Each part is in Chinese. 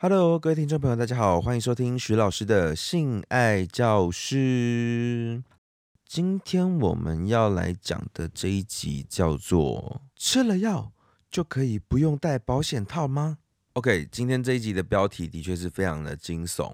Hello，各位听众朋友，大家好，欢迎收听徐老师的性爱教室。今天我们要来讲的这一集叫做“吃了药就可以不用戴保险套吗？”OK，今天这一集的标题的确是非常的惊悚。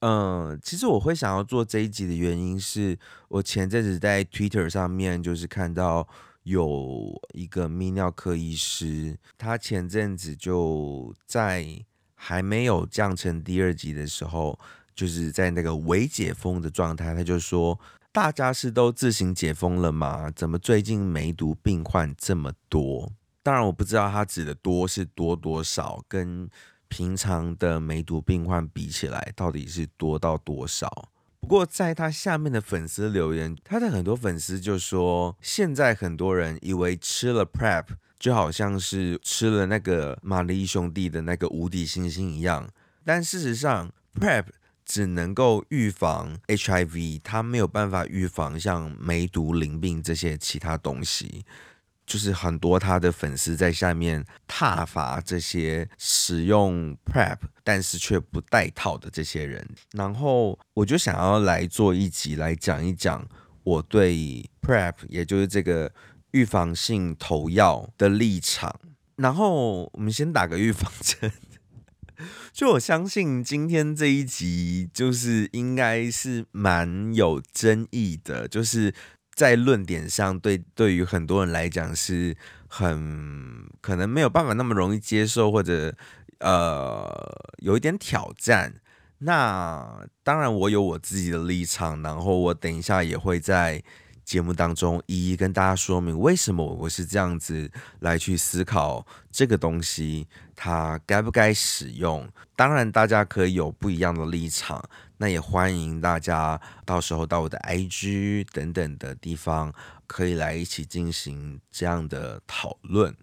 嗯，其实我会想要做这一集的原因是，我前阵子在 Twitter 上面就是看到有一个泌尿科医师，他前阵子就在。还没有降成第二级的时候，就是在那个未解封的状态，他就说：“大家是都自行解封了吗？怎么最近梅毒病患这么多？”当然，我不知道他指的多是多多少，跟平常的梅毒病患比起来，到底是多到多少？不过，在他下面的粉丝留言，他的很多粉丝就说：“现在很多人以为吃了 Prep。”就好像是吃了那个玛丽兄弟的那个无敌星星一样，但事实上，Prep 只能够预防 HIV，它没有办法预防像梅毒、淋病这些其他东西。就是很多他的粉丝在下面挞伐这些使用 Prep 但是却不戴套的这些人，然后我就想要来做一集来讲一讲我对 Prep，也就是这个。预防性投药的立场，然后我们先打个预防针。就我相信今天这一集就是应该是蛮有争议的，就是在论点上对对于很多人来讲是很可能没有办法那么容易接受，或者呃有一点挑战。那当然我有我自己的立场，然后我等一下也会在。节目当中一一跟大家说明为什么我是这样子来去思考这个东西，它该不该使用？当然，大家可以有不一样的立场，那也欢迎大家到时候到我的 IG 等等的地方，可以来一起进行这样的讨论。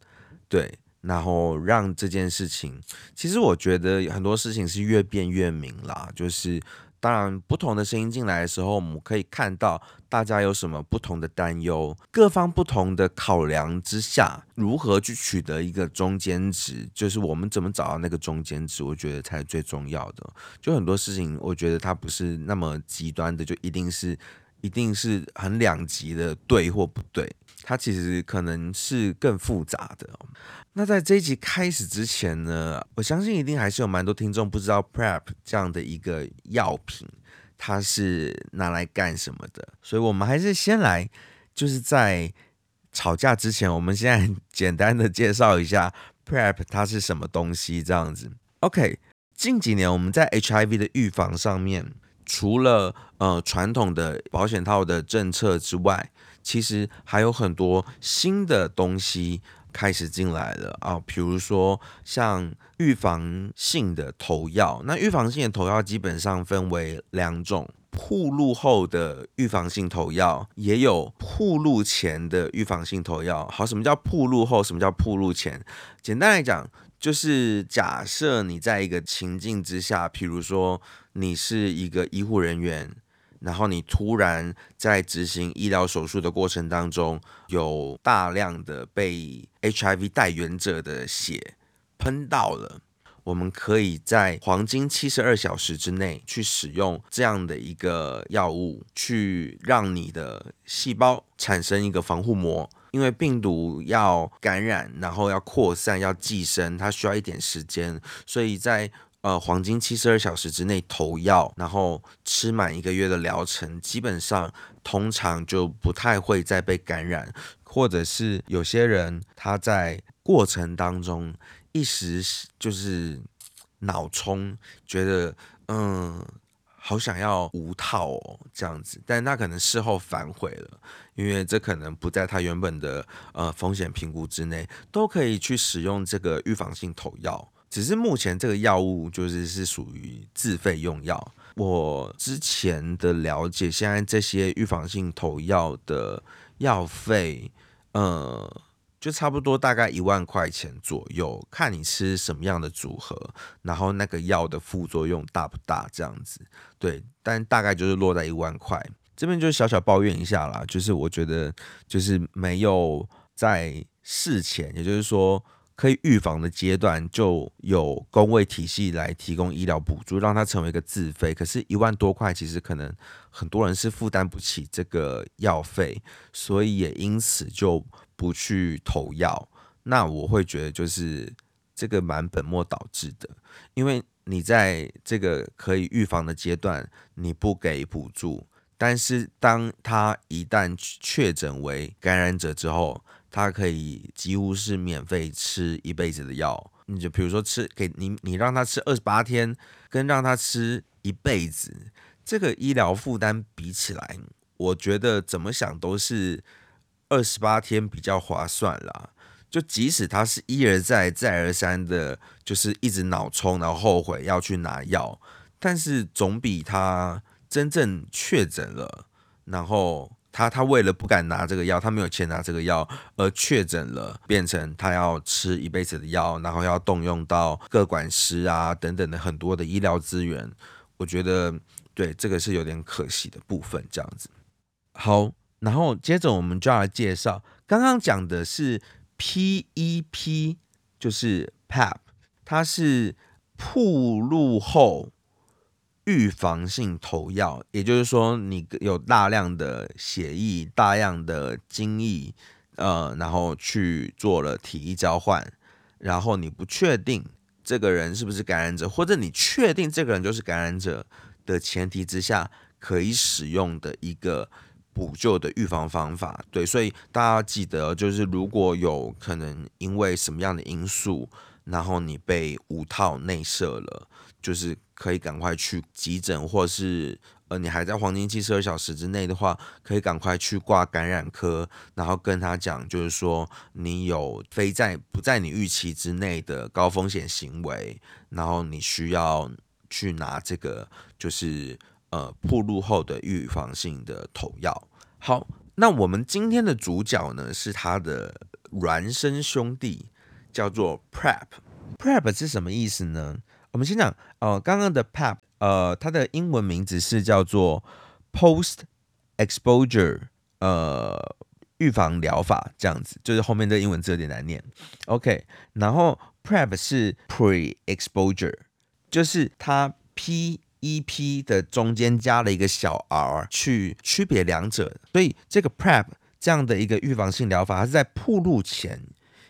对，然后让这件事情，其实我觉得很多事情是越变越明啦，就是。当然，不同的声音进来的时候，我们可以看到大家有什么不同的担忧，各方不同的考量之下，如何去取得一个中间值，就是我们怎么找到那个中间值，我觉得才是最重要的。就很多事情，我觉得它不是那么极端的，就一定是一定是很两极的对或不对，它其实可能是更复杂的。那在这一集开始之前呢，我相信一定还是有蛮多听众不知道 Prep 这样的一个药品，它是拿来干什么的。所以，我们还是先来，就是在吵架之前，我们现在简单的介绍一下 Prep 它是什么东西。这样子，OK。近几年我们在 HIV 的预防上面，除了呃传统的保险套的政策之外，其实还有很多新的东西。开始进来了啊，比如说像预防性的投药，那预防性的投药基本上分为两种：铺路后的预防性投药，也有铺路前的预防性投药。好，什么叫铺路后？什么叫铺路前？简单来讲，就是假设你在一个情境之下，比如说你是一个医护人员。然后你突然在执行医疗手术的过程当中，有大量的被 HIV 带源者的血喷到了，我们可以在黄金七十二小时之内去使用这样的一个药物，去让你的细胞产生一个防护膜，因为病毒要感染，然后要扩散，要寄生，它需要一点时间，所以在呃，黄金七十二小时之内投药，然后吃满一个月的疗程，基本上通常就不太会再被感染，或者是有些人他在过程当中一时就是脑冲，觉得嗯好想要无套哦这样子，但他可能事后反悔了，因为这可能不在他原本的呃风险评估之内，都可以去使用这个预防性投药。只是目前这个药物就是是属于自费用药。我之前的了解，现在这些预防性投药的药费，呃，就差不多大概一万块钱左右，看你吃什么样的组合，然后那个药的副作用大不大这样子。对，但大概就是落在一万块。这边就小小抱怨一下啦，就是我觉得就是没有在事前，也就是说。可以预防的阶段就有工位体系来提供医疗补助，让它成为一个自费。可是，一万多块其实可能很多人是负担不起这个药费，所以也因此就不去投药。那我会觉得就是这个蛮本末倒置的，因为你在这个可以预防的阶段你不给补助，但是当他一旦确诊为感染者之后，他可以几乎是免费吃一辈子的药。你就比如说吃给你，你让他吃二十八天，跟让他吃一辈子，这个医疗负担比起来，我觉得怎么想都是二十八天比较划算啦。就即使他是一而再、再而三的，就是一直脑冲，然后后悔要去拿药，但是总比他真正确诊了，然后他他为了不敢拿这个药，他没有钱拿这个药，而确诊了，变成他要吃一辈子的药，然后要动用到各管师啊等等的很多的医疗资源，我觉得对这个是有点可惜的部分。这样子，好，然后接着我们就要来介绍，刚刚讲的是。PEP 就是 PAP，它是铺路后预防性投药，也就是说，你有大量的血液、大量的精液，呃，然后去做了体液交换，然后你不确定这个人是不是感染者，或者你确定这个人就是感染者的前提之下，可以使用的一个。补救的预防方法，对，所以大家记得，就是如果有可能因为什么样的因素，然后你被五套内射了，就是可以赶快去急诊，或是呃你还在黄金七十二小时之内的话，可以赶快去挂感染科，然后跟他讲，就是说你有非在不在你预期之内的高风险行为，然后你需要去拿这个就是。呃，铺路后的预防性的投药。好，那我们今天的主角呢，是他的孪生兄弟，叫做 Prep。Prep 是什么意思呢？我们先讲，呃，刚刚的 PAP，呃，它的英文名字是叫做 Post Exposure，呃，预防疗法，这样子，就是后面的英文字有点难念。OK，然后 Prep 是 Pre Exposure，就是它 P。E.P. 的中间加了一个小 r，去区别两者，所以这个 Prep 这样的一个预防性疗法，它是在铺路前，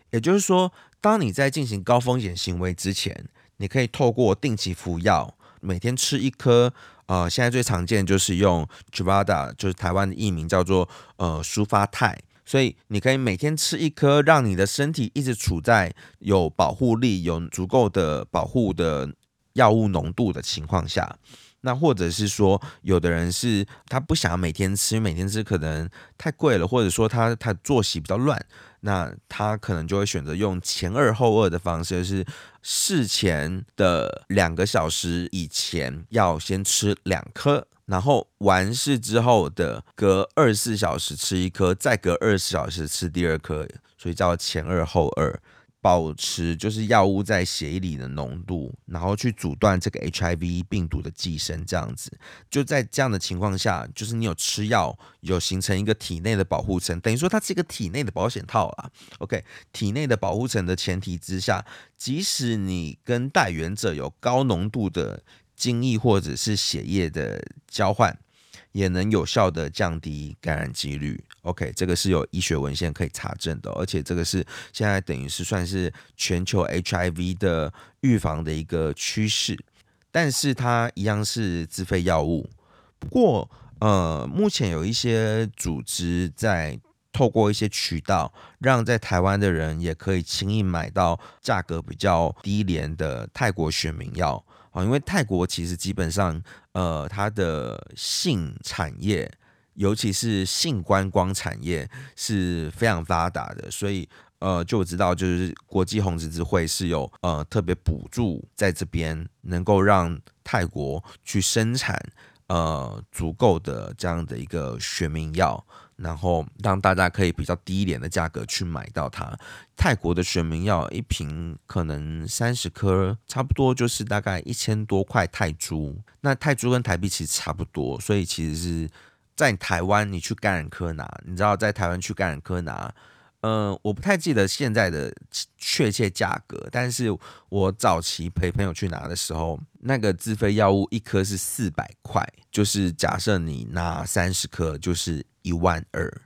也就是说，当你在进行高风险行为之前，你可以透过定期服药，每天吃一颗，呃，现在最常见就是用 Truvada，就是台湾的译名叫做呃舒发泰，所以你可以每天吃一颗，让你的身体一直处在有保护力、有足够的保护的。药物浓度的情况下，那或者是说，有的人是他不想每天吃，每天吃可能太贵了，或者说他他作息比较乱，那他可能就会选择用前二后二的方式，就是事前的两个小时以前要先吃两颗，然后完事之后的隔二十四小时吃一颗，再隔二十四小时吃第二颗，所以叫前二后二。保持就是药物在血液里的浓度，然后去阻断这个 HIV 病毒的寄生，这样子就在这样的情况下，就是你有吃药，有形成一个体内的保护层，等于说它是一个体内的保险套啊。OK，体内的保护层的前提之下，即使你跟带源者有高浓度的精液或者是血液的交换。也能有效的降低感染几率。OK，这个是有医学文献可以查证的，而且这个是现在等于是算是全球 HIV 的预防的一个趋势。但是它一样是自费药物。不过，呃，目前有一些组织在透过一些渠道，让在台湾的人也可以轻易买到价格比较低廉的泰国选民药。啊，因为泰国其实基本上，呃，它的性产业，尤其是性观光产业是非常发达的，所以，呃，就知道就是国际红十字会是有呃特别补助在这边，能够让泰国去生产呃足够的这样的一个学名药。然后让大家可以比较低廉的价格去买到它。泰国的玄冥药一瓶可能三十颗，差不多就是大概一千多块泰铢。那泰铢跟台币其实差不多，所以其实是在台湾你去感染科拿，你知道在台湾去感染科拿，嗯，我不太记得现在的确切价格，但是我早期陪朋友去拿的时候，那个自费药物一颗是四百块，就是假设你拿三十颗，就是一万二，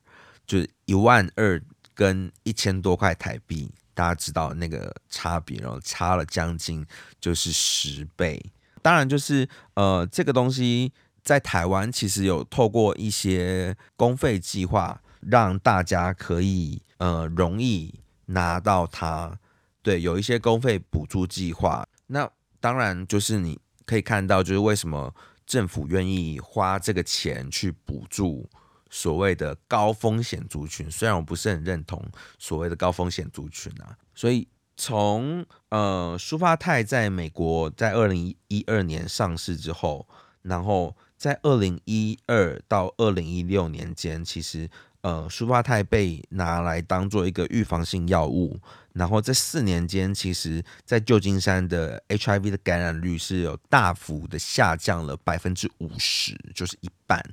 就是一万二跟一千多块台币，大家知道那个差别，然后差了将近就是十倍。当然，就是呃，这个东西在台湾其实有透过一些公费计划，让大家可以呃容易拿到它。对，有一些公费补助计划。那当然就是你可以看到，就是为什么政府愿意花这个钱去补助所谓的高风险族群。虽然我不是很认同所谓的高风险族群啊，所以。从呃，舒发泰在美国在二零一二年上市之后，然后在二零一二到二零一六年间，其实呃，舒发泰被拿来当做一个预防性药物，然后这四年间，其实在旧金山的 HIV 的感染率是有大幅的下降了百分之五十，就是一半。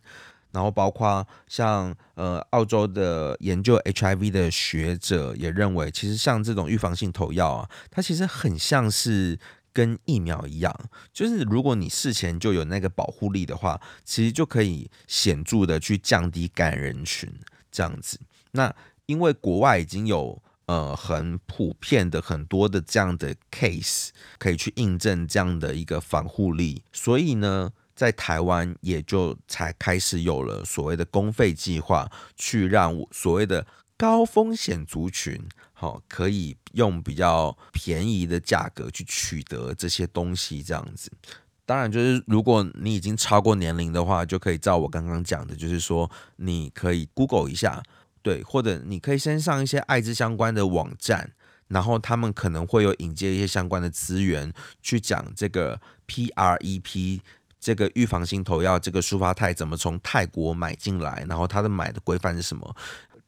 然后包括像呃澳洲的研究 HIV 的学者也认为，其实像这种预防性投药啊，它其实很像是跟疫苗一样，就是如果你事前就有那个保护力的话，其实就可以显著的去降低感染人群这样子。那因为国外已经有呃很普遍的很多的这样的 case 可以去印证这样的一个防护力，所以呢。在台湾也就才开始有了所谓的公费计划，去让所谓的高风险族群，好可以用比较便宜的价格去取得这些东西，这样子。当然，就是如果你已经超过年龄的话，就可以照我刚刚讲的，就是说你可以 Google 一下，对，或者你可以先上一些艾滋相关的网站，然后他们可能会有引接一些相关的资源，去讲这个 PrEP。这个预防性投药，这个舒发泰怎么从泰国买进来？然后它的买的规范是什么？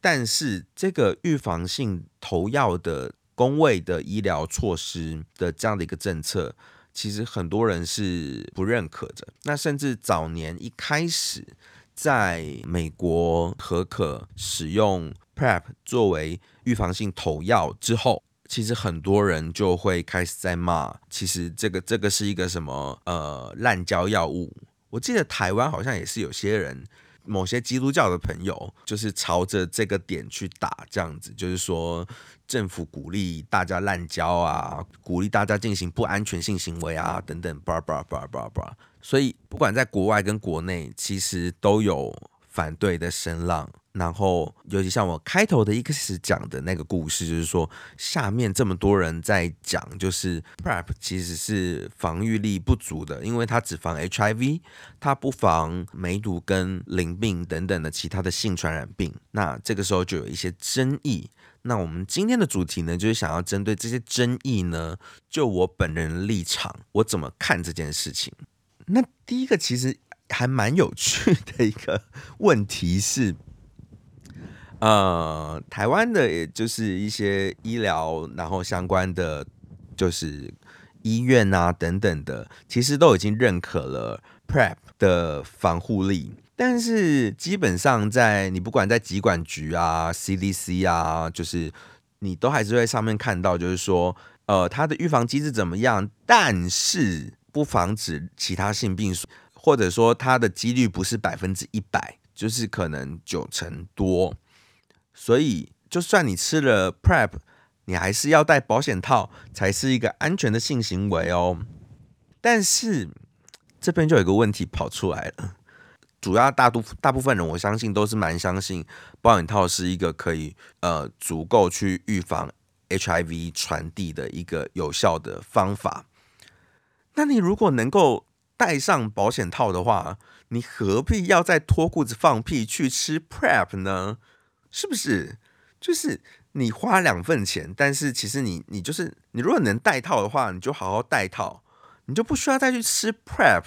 但是这个预防性投药的公卫的医疗措施的这样的一个政策，其实很多人是不认可的。那甚至早年一开始在美国可可使用 PrEP 作为预防性投药之后。其实很多人就会开始在骂，其实这个这个是一个什么呃滥交药物。我记得台湾好像也是有些人，某些基督教的朋友，就是朝着这个点去打，这样子就是说政府鼓励大家滥交啊，鼓励大家进行不安全性行为啊等等，叭叭叭叭叭。所以不管在国外跟国内，其实都有反对的声浪。然后，尤其像我开头的一开始讲的那个故事，就是说下面这么多人在讲，就是 PrEP 其实是防御力不足的，因为它只防 HIV，它不防梅毒跟淋病等等的其他的性传染病。那这个时候就有一些争议。那我们今天的主题呢，就是想要针对这些争议呢，就我本人立场，我怎么看这件事情？那第一个其实还蛮有趣的一个问题是。呃，台湾的也就是一些医疗，然后相关的就是医院啊等等的，其实都已经认可了 PrEP 的防护力。但是基本上在你不管在疾管局啊、CDC 啊，就是你都还是会上面看到，就是说，呃，它的预防机制怎么样，但是不防止其他性病，或者说它的几率不是百分之一百，就是可能九成多。所以，就算你吃了 Prep，你还是要戴保险套，才是一个安全的性行为哦。但是这边就有个问题跑出来了，主要大多大部分人，我相信都是蛮相信保险套是一个可以呃足够去预防 HIV 传递的一个有效的方法。那你如果能够戴上保险套的话，你何必要再脱裤子放屁去吃 Prep 呢？是不是？就是你花两份钱，但是其实你你就是你，如果能带套的话，你就好好带套，你就不需要再去吃 prep，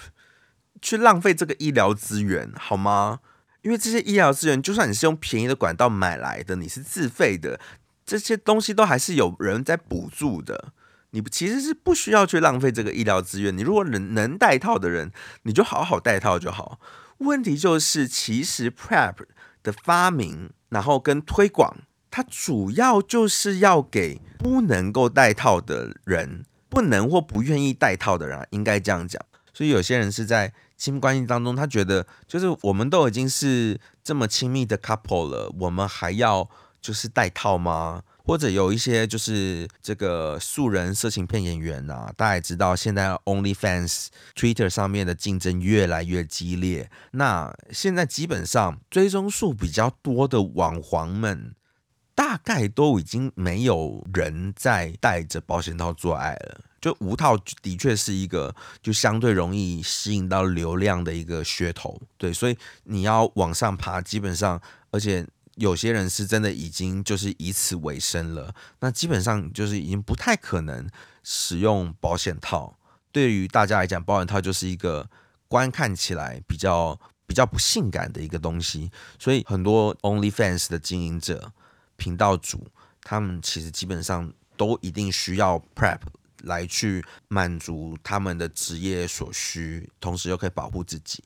去浪费这个医疗资源，好吗？因为这些医疗资源，就算你是用便宜的管道买来的，你是自费的，这些东西都还是有人在补助的。你其实是不需要去浪费这个医疗资源。你如果能能带套的人，你就好好带套就好。问题就是，其实 prep 的发明。然后跟推广它主要就是要给不能够戴套的人，不能或不愿意戴套的人，应该这样讲。所以有些人是在亲密关系当中，他觉得就是我们都已经是这么亲密的 couple 了，我们还要就是戴套吗？或者有一些就是这个素人色情片演员啊，大家也知道，现在 OnlyFans、Twitter 上面的竞争越来越激烈。那现在基本上追踪数比较多的网黄们，大概都已经没有人在带着保险套做爱了。就无套的确是一个就相对容易吸引到流量的一个噱头，对，所以你要往上爬，基本上而且。有些人是真的已经就是以此为生了，那基本上就是已经不太可能使用保险套。对于大家来讲，保险套就是一个观看起来比较比较不性感的一个东西，所以很多 OnlyFans 的经营者、频道主，他们其实基本上都一定需要 Prep 来去满足他们的职业所需，同时又可以保护自己。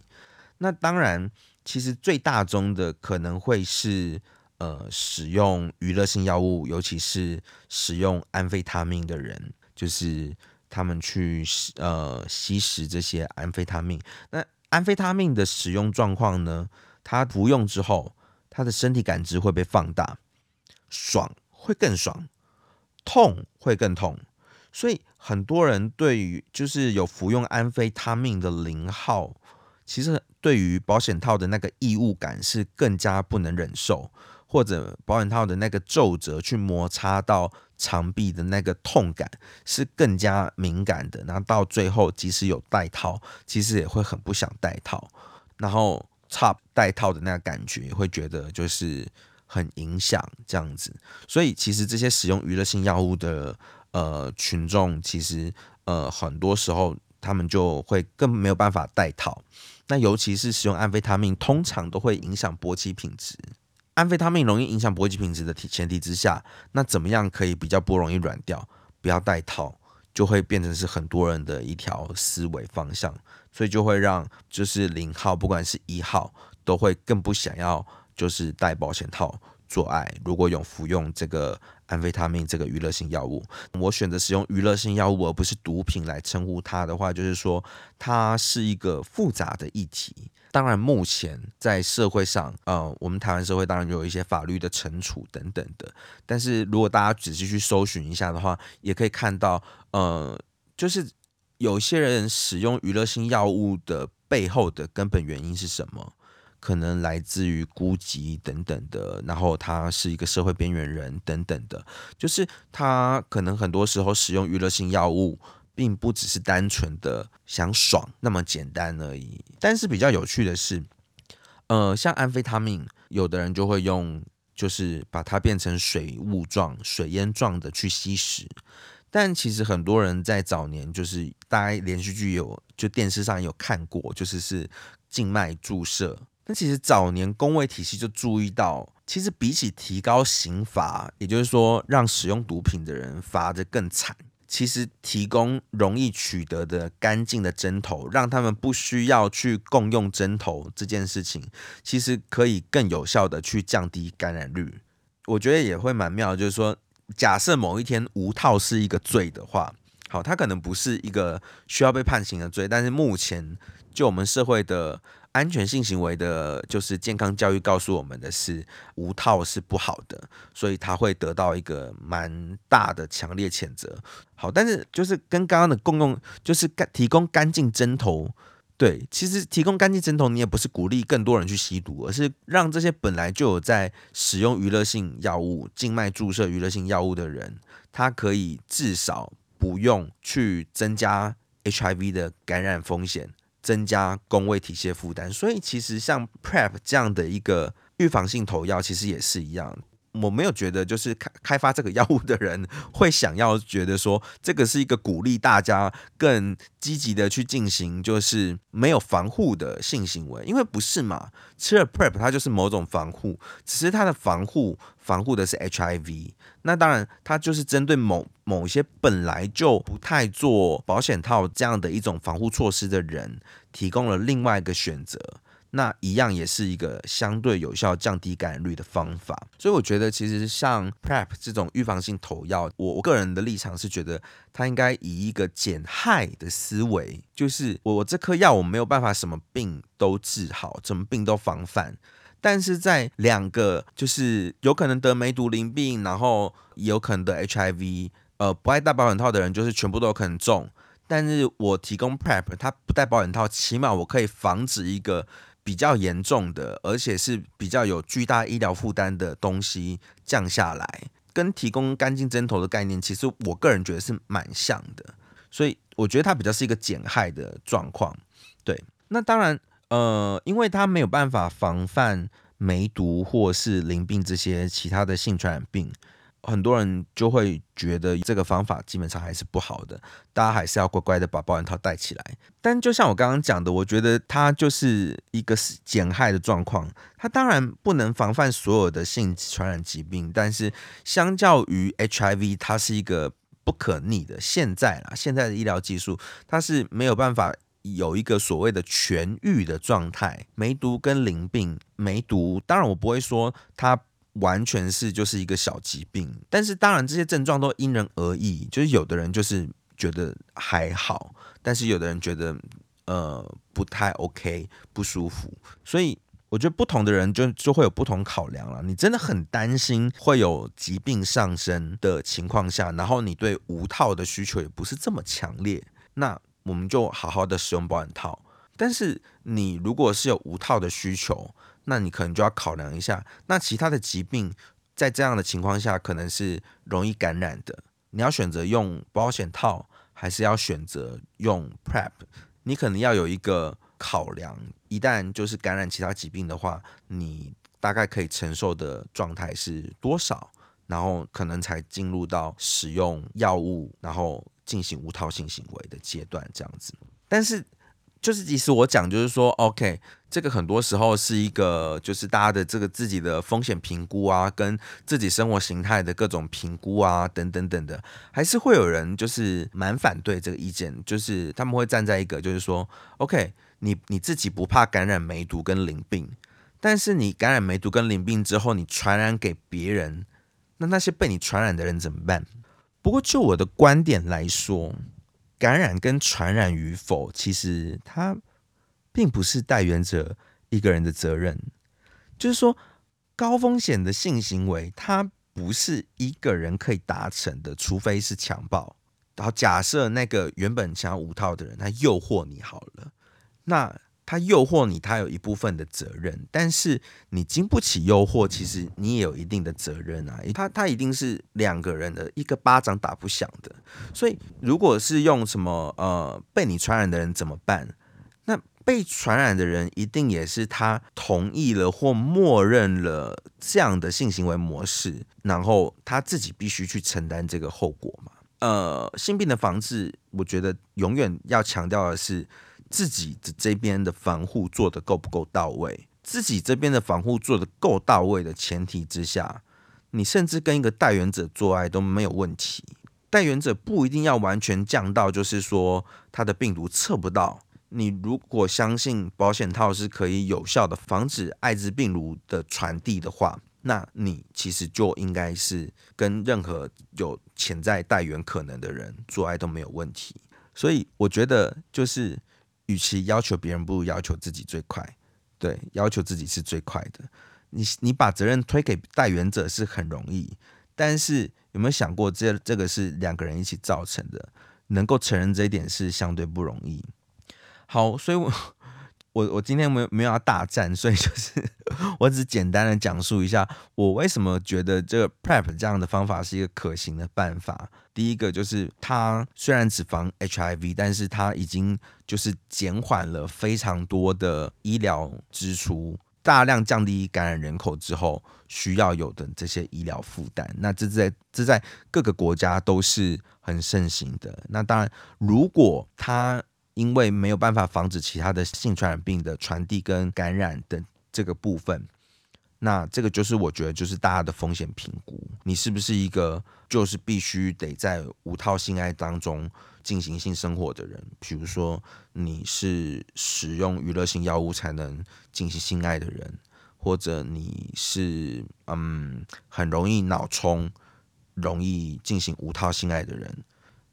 那当然。其实最大宗的可能会是呃使用娱乐性药物，尤其是使用安非他命的人，就是他们去呃吸食这些安非他命。那安非他命的使用状况呢？他服用之后，他的身体感知会被放大，爽会更爽，痛会更痛。所以很多人对于就是有服用安非他命的零号。其实对于保险套的那个异物感是更加不能忍受，或者保险套的那个皱褶去摩擦到肠壁的那个痛感是更加敏感的。然后到最后，即使有戴套，其实也会很不想戴套。然后插戴套的那个感觉，也会觉得就是很影响这样子。所以其实这些使用娱乐性药物的呃群众，其实呃很多时候他们就会更没有办法戴套。那尤其是使用安非他命，通常都会影响勃起品质。安非他命容易影响勃起品质的前提之下，那怎么样可以比较不容易软掉？不要戴套，就会变成是很多人的一条思维方向，所以就会让就是零号，不管是一号，都会更不想要就是戴保险套做爱。如果有服用这个。安非他命这个娱乐性药物，我选择使用娱乐性药物而不是毒品来称呼它的话，就是说它是一个复杂的议题。当然，目前在社会上，呃，我们台湾社会当然有一些法律的惩处等等的。但是如果大家仔细去搜寻一下的话，也可以看到，呃，就是有些人使用娱乐性药物的背后的根本原因是什么？可能来自于孤寂等等的，然后他是一个社会边缘人等等的，就是他可能很多时候使用娱乐性药物，并不只是单纯的想爽那么简单而已。但是比较有趣的是，呃，像安非他命，有的人就会用，就是把它变成水雾状、水烟状的去吸食。但其实很多人在早年，就是大家连续剧有，就电视上有看过，就是是静脉注射。那其实早年工位体系就注意到，其实比起提高刑罚，也就是说让使用毒品的人罚的更惨，其实提供容易取得的干净的针头，让他们不需要去共用针头这件事情，其实可以更有效的去降低感染率。我觉得也会蛮妙，就是说，假设某一天无套是一个罪的话，好，它可能不是一个需要被判刑的罪，但是目前就我们社会的。安全性行为的，就是健康教育告诉我们的是无套是不好的，所以他会得到一个蛮大的强烈谴责。好，但是就是跟刚刚的共用，就是干提供干净针头，对，其实提供干净针头，你也不是鼓励更多人去吸毒，而是让这些本来就有在使用娱乐性药物、静脉注射娱乐性药物的人，他可以至少不用去增加 HIV 的感染风险。增加工位体系负担，所以其实像 Prep 这样的一个预防性投药，其实也是一样。我没有觉得就是开开发这个药物的人会想要觉得说这个是一个鼓励大家更积极的去进行就是没有防护的性行为，因为不是嘛？吃了 Prep 它就是某种防护，只是它的防护防护的是 HIV。那当然，它就是针对某某些本来就不太做保险套这样的一种防护措施的人，提供了另外一个选择。那一样也是一个相对有效降低感染率的方法。所以我觉得，其实像 Prep 这种预防性投药，我我个人的立场是觉得，它应该以一个减害的思维，就是我这颗药我没有办法什么病都治好，什么病都防范。但是在两个就是有可能得梅毒淋病，然后有可能得 HIV，呃，不爱戴保险套的人就是全部都有可能中。但是我提供 Prep，它不戴保险套，起码我可以防止一个比较严重的，而且是比较有巨大医疗负担的东西降下来。跟提供干净针头的概念，其实我个人觉得是蛮像的。所以我觉得它比较是一个减害的状况。对，那当然。呃，因为它没有办法防范梅毒或是淋病这些其他的性传染病，很多人就会觉得这个方法基本上还是不好的，大家还是要乖乖的把保险套戴起来。但就像我刚刚讲的，我觉得它就是一个减害的状况，它当然不能防范所有的性传染疾病，但是相较于 HIV，它是一个不可逆的。现在啦，现在的医疗技术，它是没有办法。有一个所谓的痊愈的状态，梅毒跟淋病，梅毒当然我不会说它完全是就是一个小疾病，但是当然这些症状都因人而异，就是有的人就是觉得还好，但是有的人觉得呃不太 OK 不舒服，所以我觉得不同的人就就会有不同考量了。你真的很担心会有疾病上升的情况下，然后你对无套的需求也不是这么强烈，那。我们就好好的使用保险套，但是你如果是有无套的需求，那你可能就要考量一下，那其他的疾病在这样的情况下可能是容易感染的，你要选择用保险套，还是要选择用 Prep？你可能要有一个考量，一旦就是感染其他疾病的话，你大概可以承受的状态是多少，然后可能才进入到使用药物，然后。进行无套性行为的阶段，这样子，但是就是即使我讲，就是说，OK，这个很多时候是一个，就是大家的这个自己的风险评估啊，跟自己生活形态的各种评估啊，等等等的，还是会有人就是蛮反对这个意见，就是他们会站在一个，就是说，OK，你你自己不怕感染梅毒跟淋病，但是你感染梅毒跟淋病之后，你传染给别人，那那些被你传染的人怎么办？不过，就我的观点来说，感染跟传染与否，其实它并不是带源者一个人的责任。就是说，高风险的性行为，它不是一个人可以达成的，除非是强暴。然后，假设那个原本想要无套的人，他诱惑你好了，那。他诱惑你，他有一部分的责任，但是你经不起诱惑，其实你也有一定的责任啊。他他一定是两个人的一个巴掌打不响的，所以如果是用什么呃被你传染的人怎么办？那被传染的人一定也是他同意了或默认了这样的性行为模式，然后他自己必须去承担这个后果嘛？呃，性病的防治，我觉得永远要强调的是。自己的这边的防护做的够不够到位？自己这边的防护做的够到位的前提之下，你甚至跟一个带源者做爱都没有问题。带源者不一定要完全降到，就是说他的病毒测不到。你如果相信保险套是可以有效的防止艾滋病毒的传递的话，那你其实就应该是跟任何有潜在带源可能的人做爱都没有问题。所以我觉得就是。与其要求别人，不如要求自己最快。对，要求自己是最快的。你你把责任推给代原者是很容易，但是有没有想过，这这个是两个人一起造成的？能够承认这一点是相对不容易。好，所以我。我我今天没有没有要大战，所以就是 我只简单的讲述一下我为什么觉得这个 Prep 这样的方法是一个可行的办法。第一个就是它虽然只防 HIV，但是它已经就是减缓了非常多的医疗支出，大量降低感染人口之后需要有的这些医疗负担。那这在这在各个国家都是很盛行的。那当然，如果它因为没有办法防止其他的性传染病的传递跟感染的这个部分，那这个就是我觉得就是大家的风险评估，你是不是一个就是必须得在无套性爱当中进行性生活的人，比如说你是使用娱乐性药物才能进行性爱的人，或者你是嗯很容易脑冲、容易进行无套性爱的人，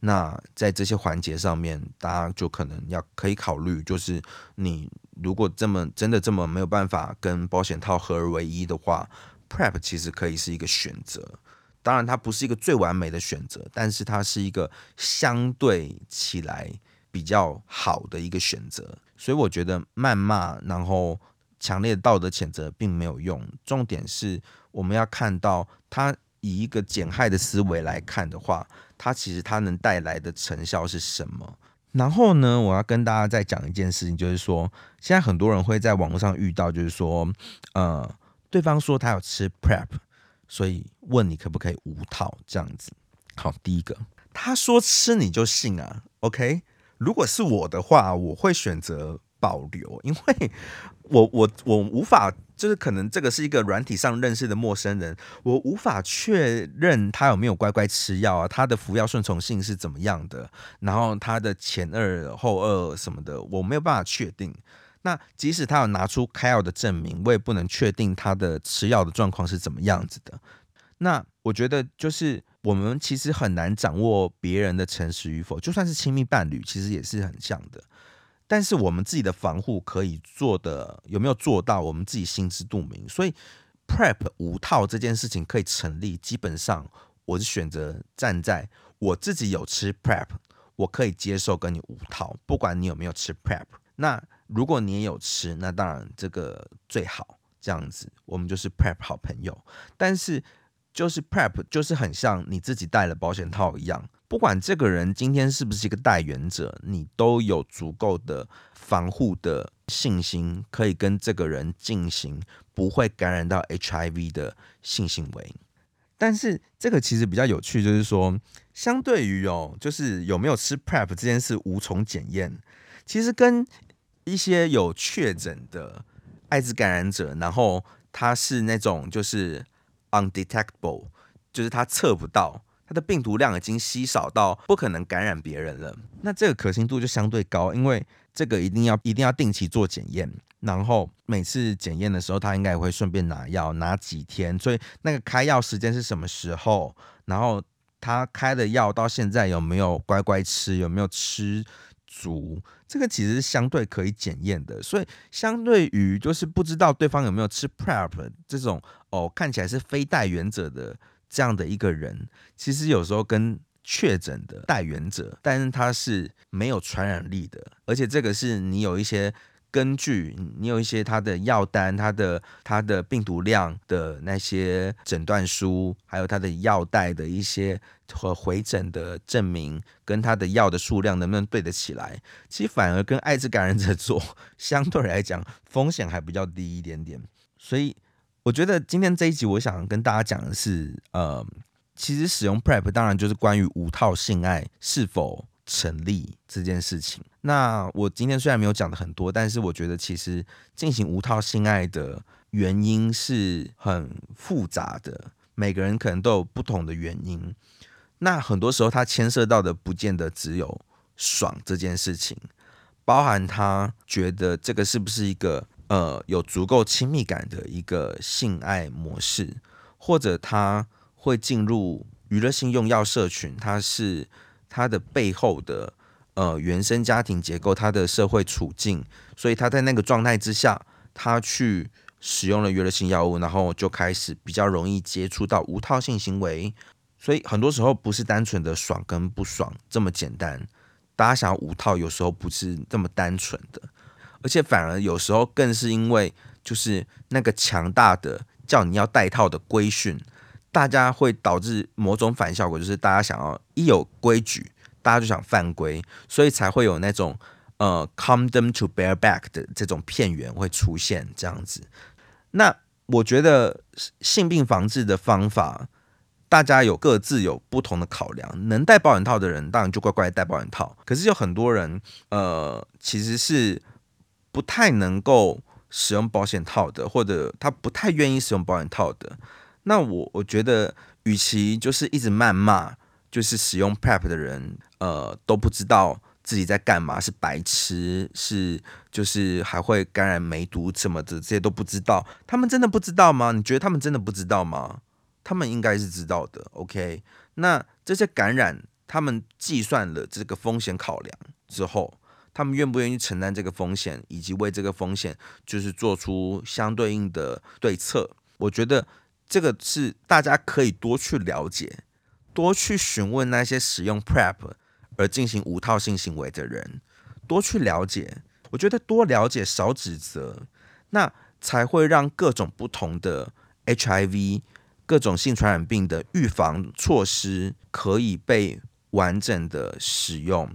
那在这些环节上面，大家就可能要可以考虑，就是你如果这么真的这么没有办法跟保险套合而为一的话，Prep 其实可以是一个选择。当然，它不是一个最完美的选择，但是它是一个相对起来比较好的一个选择。所以我觉得谩骂，然后强烈的道德谴责并没有用。重点是我们要看到，它以一个减害的思维来看的话，它其实它能带来的成效是什么？然后呢，我要跟大家再讲一件事情，就是说，现在很多人会在网络上遇到，就是说，呃，对方说他有吃 Prep。所以问你可不可以无套这样子？好，第一个，他说吃你就信啊？OK，如果是我的话，我会选择保留，因为我我我无法，就是可能这个是一个软体上认识的陌生人，我无法确认他有没有乖乖吃药啊，他的服药顺从性是怎么样的，然后他的前二后二什么的，我没有办法确定。那即使他有拿出开药的证明，我也不能确定他的吃药的状况是怎么样子的。那我觉得就是我们其实很难掌握别人的诚实与否，就算是亲密伴侣，其实也是很像的。但是我们自己的防护可以做的有没有做到，我们自己心知肚明。所以 prep 无套这件事情可以成立，基本上我是选择站在我自己有吃 prep，我可以接受跟你无套，不管你有没有吃 prep。那如果你也有吃，那当然这个最好这样子，我们就是 prep 好朋友。但是就是 prep 就是很像你自己带了保险套一样，不管这个人今天是不是一个代言者，你都有足够的防护的信心，可以跟这个人进行不会感染到 HIV 的性行为。但是这个其实比较有趣，就是说，相对于哦，就是有没有吃 prep 这件事无从检验，其实跟一些有确诊的艾滋感染者，然后他是那种就是 undetectable，就是他测不到他的病毒量已经稀少到不可能感染别人了。那这个可信度就相对高，因为这个一定要一定要定期做检验，然后每次检验的时候，他应该也会顺便拿药，拿几天，所以那个开药时间是什么时候，然后他开的药到现在有没有乖乖吃，有没有吃。足，这个其实是相对可以检验的，所以相对于就是不知道对方有没有吃 prep 这种哦，看起来是非带原则的这样的一个人，其实有时候跟确诊的带原者，但是他是没有传染力的，而且这个是你有一些。根据你有一些他的药单、他的他的病毒量的那些诊断书，还有他的药袋的一些和回诊的证明，跟他的药的数量能不能对得起来？其实反而跟艾滋感染者做相对来讲风险还比较低一点点。所以我觉得今天这一集我想跟大家讲的是，呃，其实使用 Prep 当然就是关于无套性爱是否。成立这件事情，那我今天虽然没有讲的很多，但是我觉得其实进行无套性爱的原因是很复杂的，每个人可能都有不同的原因。那很多时候他牵涉到的不见得只有爽这件事情，包含他觉得这个是不是一个呃有足够亲密感的一个性爱模式，或者他会进入娱乐性用药社群，他是。他的背后的呃原生家庭结构，他的社会处境，所以他在那个状态之下，他去使用了娱乐性药物，然后就开始比较容易接触到无套性行为。所以很多时候不是单纯的爽跟不爽这么简单，大家想要无套，有时候不是这么单纯的，而且反而有时候更是因为就是那个强大的叫你要戴套的规训。大家会导致某种反效果，就是大家想要一有规矩，大家就想犯规，所以才会有那种呃 condom to bear back 的这种片源会出现这样子。那我觉得性病防治的方法，大家有各自有不同的考量。能戴保险套的人，当然就乖乖戴保险套。可是有很多人，呃，其实是不太能够使用保险套的，或者他不太愿意使用保险套的。那我我觉得，与其就是一直谩骂，就是使用 Prep 的人，呃，都不知道自己在干嘛，是白痴，是就是还会感染梅毒什么的，这些都不知道。他们真的不知道吗？你觉得他们真的不知道吗？他们应该是知道的。OK，那这些感染，他们计算了这个风险考量之后，他们愿不愿意承担这个风险，以及为这个风险就是做出相对应的对策？我觉得这个是大家可以多去了解。多去询问那些使用 Prep 而进行无套性行为的人，多去了解。我觉得多了解少指责，那才会让各种不同的 HIV、各种性传染病的预防措施可以被完整的使用。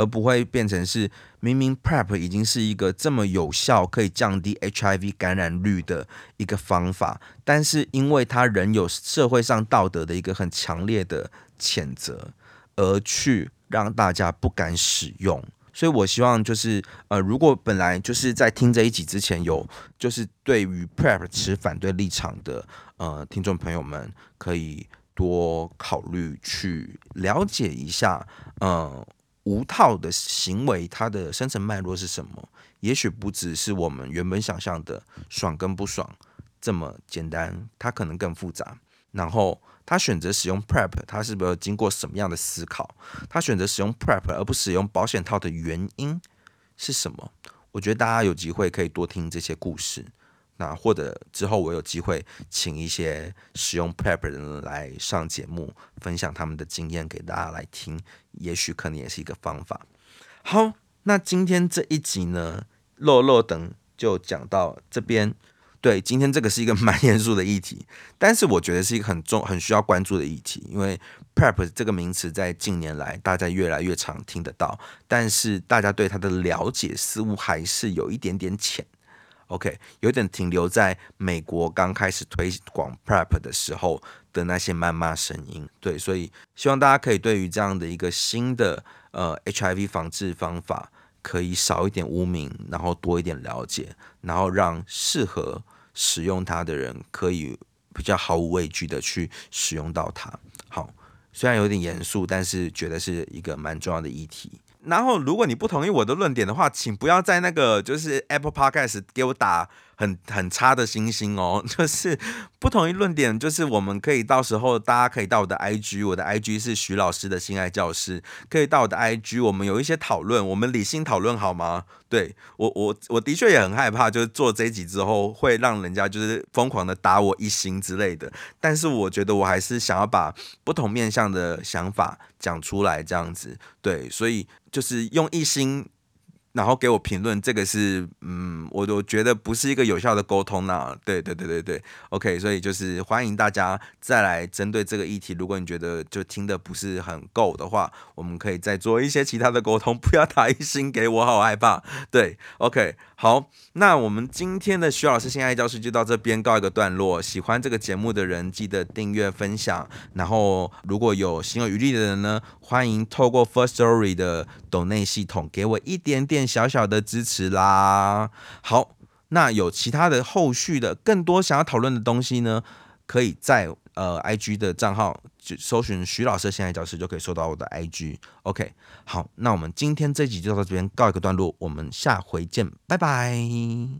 而不会变成是明明 Prep 已经是一个这么有效可以降低 HIV 感染率的一个方法，但是因为它仍有社会上道德的一个很强烈的谴责，而去让大家不敢使用。所以我希望就是呃，如果本来就是在听这一集之前有就是对于 Prep 持反对立场的呃听众朋友们，可以多考虑去了解一下，嗯。无套的行为，它的生成脉络是什么？也许不只是我们原本想象的爽跟不爽这么简单，它可能更复杂。然后他选择使用 Prep，他是不是经过什么样的思考？他选择使用 Prep 而不使用保险套的原因是什么？我觉得大家有机会可以多听这些故事。那或者之后我有机会请一些使用 Prep 的人来上节目，分享他们的经验给大家来听，也许可能也是一个方法。好，那今天这一集呢，漏漏等就讲到这边。对，今天这个是一个 蛮严肃的议题，但是我觉得是一个很重、很需要关注的议题，因为 Prep 这个名词在近年来大家越来越常听得到，但是大家对它的了解似乎还是有一点点浅。OK，有点停留在美国刚开始推广 Prep 的时候的那些谩骂声音，对，所以希望大家可以对于这样的一个新的呃 HIV 防治方法，可以少一点污名，然后多一点了解，然后让适合使用它的人可以比较毫无畏惧的去使用到它。好，虽然有点严肃，但是觉得是一个蛮重要的议题。然后，如果你不同意我的论点的话，请不要在那个就是 Apple Podcast 给我打。很很差的星星哦，就是不同意论点，就是我们可以到时候大家可以到我的 IG，我的 IG 是徐老师的性爱教室，可以到我的 IG，我们有一些讨论，我们理性讨论好吗？对我我我的确也很害怕，就是做这一集之后会让人家就是疯狂的打我一星之类的，但是我觉得我还是想要把不同面向的想法讲出来，这样子对，所以就是用一心。然后给我评论，这个是嗯，我我觉得不是一个有效的沟通呐。对对对对对，OK，所以就是欢迎大家再来针对这个议题，如果你觉得就听的不是很够的话，我们可以再做一些其他的沟通，不要打一星给我，好害怕。对，OK，好，那我们今天的徐老师性爱教室就到这边告一个段落。喜欢这个节目的人，记得订阅分享。然后如果有心有余力的人呢，欢迎透过 First Story 的抖内系统给我一点点。小小的支持啦，好，那有其他的后续的更多想要讨论的东西呢？可以在呃 I G 的账号就搜寻徐老师的现在教室，就可以搜到我的 I G。OK，好，那我们今天这集就到这边告一个段落，我们下回见，拜拜。